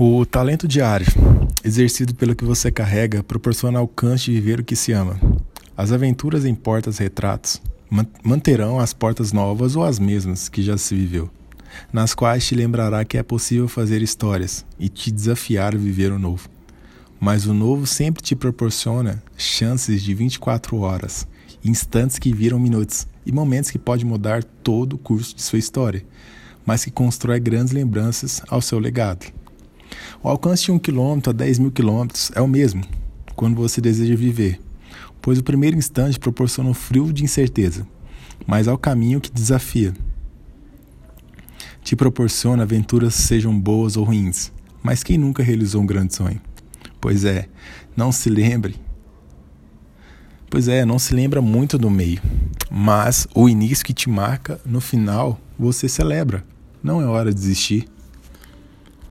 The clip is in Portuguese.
O talento diário, exercido pelo que você carrega, proporciona alcance de viver o que se ama. As aventuras em portas-retratos manterão as portas novas ou as mesmas que já se viveu, nas quais te lembrará que é possível fazer histórias e te desafiar a viver o novo. Mas o novo sempre te proporciona chances de 24 horas, instantes que viram minutos e momentos que podem mudar todo o curso de sua história, mas que constrói grandes lembranças ao seu legado. O alcance de um quilômetro a 10 mil quilômetros é o mesmo quando você deseja viver, pois o primeiro instante proporciona um frio de incerteza, mas ao caminho que desafia. Te proporciona aventuras sejam boas ou ruins, mas quem nunca realizou um grande sonho? Pois é, não se lembre. Pois é, não se lembra muito do meio, mas o início que te marca, no final, você celebra. Não é hora de desistir.